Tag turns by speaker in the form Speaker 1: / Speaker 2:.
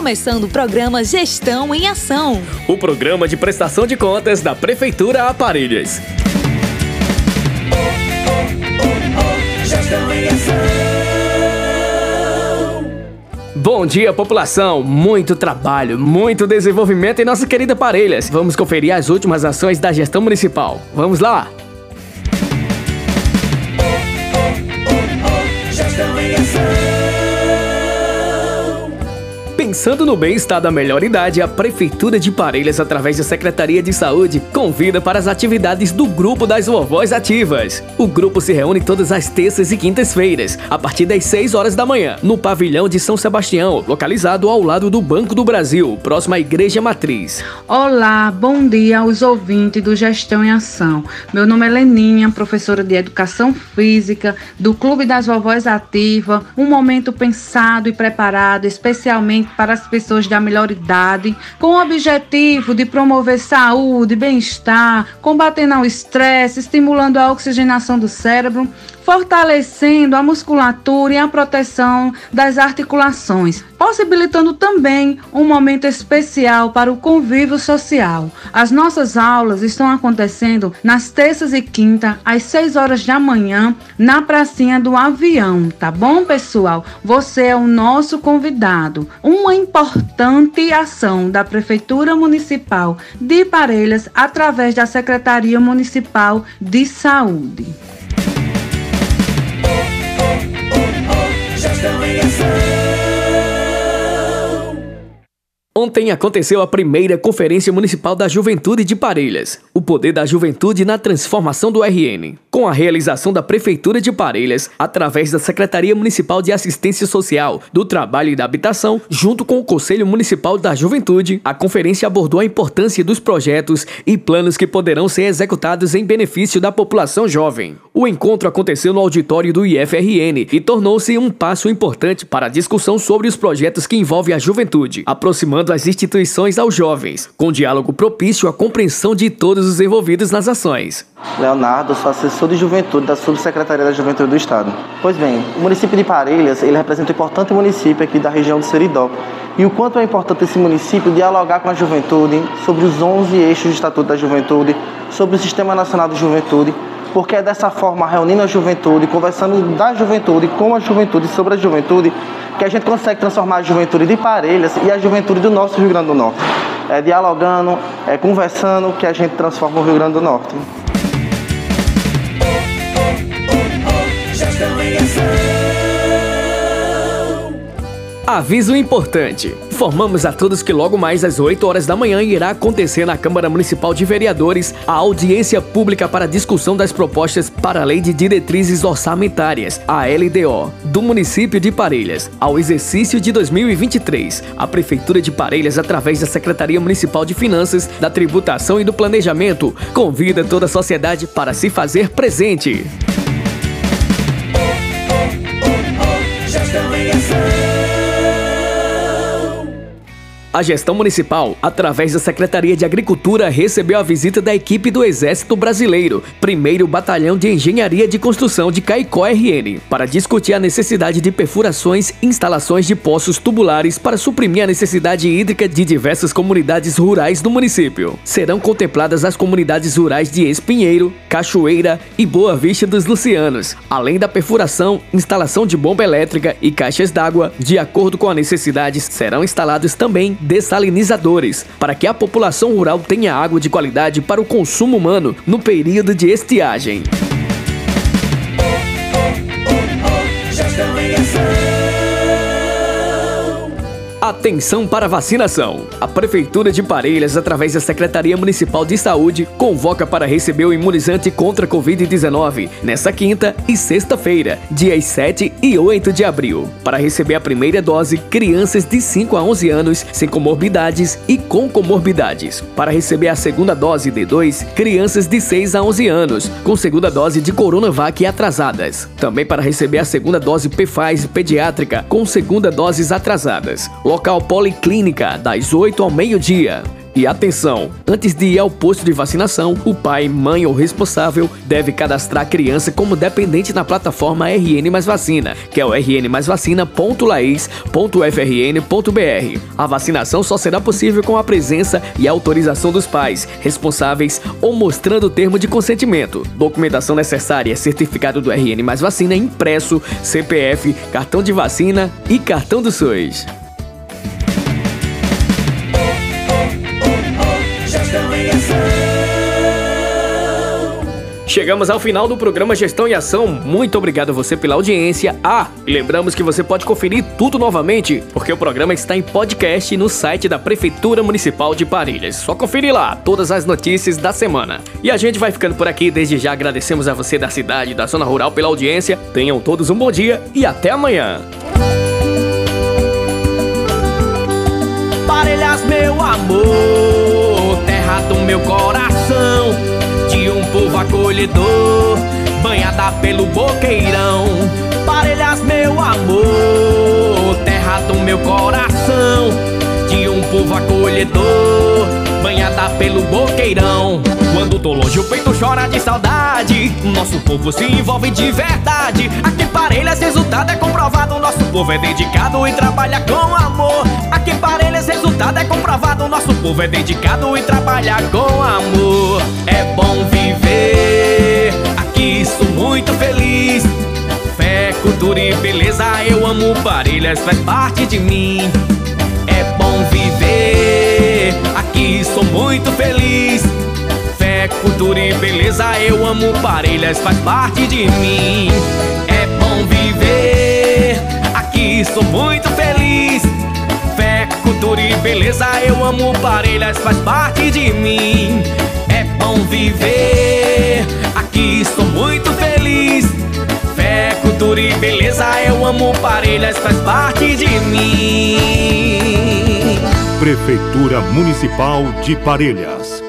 Speaker 1: Começando o programa Gestão em Ação.
Speaker 2: O programa de prestação de contas da Prefeitura Aparelhas. Bom dia, população! Muito trabalho, muito desenvolvimento em nossa querida Parelhas. Vamos conferir as últimas ações da gestão municipal. Vamos lá! Pensando no bem-estar da melhor idade, a Prefeitura de Parelhas, através da Secretaria de Saúde, convida para as atividades do Grupo das Vovós Ativas. O grupo se reúne todas as terças e quintas-feiras, a partir das 6 horas da manhã, no pavilhão de São Sebastião, localizado ao lado do Banco do Brasil, próximo à Igreja Matriz.
Speaker 3: Olá, bom dia aos ouvintes do Gestão em Ação. Meu nome é Leninha, professora de Educação Física do Clube das Vovós Ativa. Um momento pensado e preparado especialmente para as pessoas da melhor idade, com o objetivo de promover saúde, bem-estar, combatendo o estresse, estimulando a oxigenação do cérebro, fortalecendo a musculatura e a proteção das articulações, possibilitando também um momento especial para o convívio social. As nossas aulas estão acontecendo nas terças e quintas, às 6 horas da manhã, na pracinha do avião, tá bom, pessoal? Você é o nosso convidado. Uma importante ação da Prefeitura Municipal de Parelhas através da Secretaria Municipal de Saúde.
Speaker 2: Ontem aconteceu a primeira Conferência Municipal da Juventude de Parelhas, o poder da juventude na transformação do RN, com a realização da Prefeitura de Parelhas, através da Secretaria Municipal de Assistência Social, do Trabalho e da Habitação, junto com o Conselho Municipal da Juventude. A conferência abordou a importância dos projetos e planos que poderão ser executados em benefício da população jovem. O encontro aconteceu no auditório do IFRN e tornou-se um passo importante para a discussão sobre os projetos que envolvem a juventude, aproximando as instituições aos jovens, com diálogo propício à compreensão de todos os envolvidos nas ações.
Speaker 4: Leonardo, sou assessor de juventude da Subsecretaria da Juventude do Estado. Pois bem, o município de Parelhas, ele representa um importante município aqui da região do Seridó. E o quanto é importante esse município dialogar com a juventude sobre os 11 eixos do Estatuto da Juventude, sobre o Sistema Nacional de Juventude, porque é dessa forma, reunindo a juventude, conversando da juventude com a juventude sobre a juventude, que a gente consegue transformar a juventude de Parelhas e a juventude do nosso Rio Grande do Norte. É dialogando, é conversando que a gente transforma o Rio Grande do Norte.
Speaker 2: Aviso importante. Informamos a todos que logo mais às 8 horas da manhã irá acontecer na Câmara Municipal de Vereadores a audiência pública para discussão das propostas para a Lei de Diretrizes Orçamentárias, a LDO, do município de Parelhas, ao exercício de 2023. A Prefeitura de Parelhas, através da Secretaria Municipal de Finanças, da Tributação e do Planejamento, convida toda a sociedade para se fazer presente. A gestão municipal, através da Secretaria de Agricultura, recebeu a visita da equipe do Exército Brasileiro, primeiro Batalhão de Engenharia de Construção de Caicó RN, para discutir a necessidade de perfurações e instalações de poços tubulares para suprimir a necessidade hídrica de diversas comunidades rurais do município. Serão contempladas as comunidades rurais de Espinheiro, Cachoeira e Boa Vista dos Lucianos, além da perfuração, instalação de bomba elétrica e caixas d'água. De acordo com a necessidade, serão instalados também dessalinizadores, para que a população rural tenha água de qualidade para o consumo humano no período de estiagem. Atenção para vacinação! A Prefeitura de Parelhas, através da Secretaria Municipal de Saúde, convoca para receber o imunizante contra a Covid-19 nesta quinta e sexta-feira, dias 7 e 8 de abril. Para receber a primeira dose, crianças de 5 a 11 anos sem comorbidades e com comorbidades. Para receber a segunda dose de 2, crianças de 6 a 11 anos, com segunda dose de Coronavac atrasadas. Também para receber a segunda dose PFAS pediátrica, com segunda doses atrasadas Policlínica, das 8 ao meio-dia. E atenção, antes de ir ao posto de vacinação, o pai, mãe ou responsável deve cadastrar a criança como dependente na plataforma RN Mais Vacina, que é o rnmaisvacina.laes.frn.br. A vacinação só será possível com a presença e autorização dos pais, responsáveis ou mostrando o termo de consentimento. Documentação necessária certificado do RN Mais Vacina impresso, CPF, cartão de vacina e cartão do SUS. Chegamos ao final do programa Gestão e Ação. Muito obrigado a você pela audiência. Ah, e lembramos que você pode conferir tudo novamente, porque o programa está em podcast no site da Prefeitura Municipal de Parelhas. Só conferir lá todas as notícias da semana. E a gente vai ficando por aqui. Desde já agradecemos a você da cidade da zona rural pela audiência. Tenham todos um bom dia e até amanhã.
Speaker 5: Parelhas, meu amor, terra do meu coração acolhedor, banhada pelo boqueirão. Parelhas, meu amor, terra do meu coração, de um povo acolhedor, banhada pelo boqueirão. Quando tô longe, o peito chora de saudade. Nosso povo se envolve de verdade. Aqui Parelhas, resultado é comprovado. Nosso povo é dedicado e trabalha com amor. Aqui Parelhas, resultado é comprovado. Nosso povo é dedicado e trabalha com amor. É bom viver. Aqui sou muito feliz. Fé, cultura e beleza, eu amo Parelhas, faz parte de mim. É bom viver. Aqui sou muito feliz cultura e beleza eu amo Parelhas, faz parte de mim. É bom viver, aqui sou muito feliz. Fé, cultura e beleza eu amo Parelhas, faz parte de mim. É bom viver, aqui sou muito feliz. Fé, cultura e beleza eu amo Parelhas, faz parte de mim.
Speaker 6: Prefeitura Municipal de Parelhas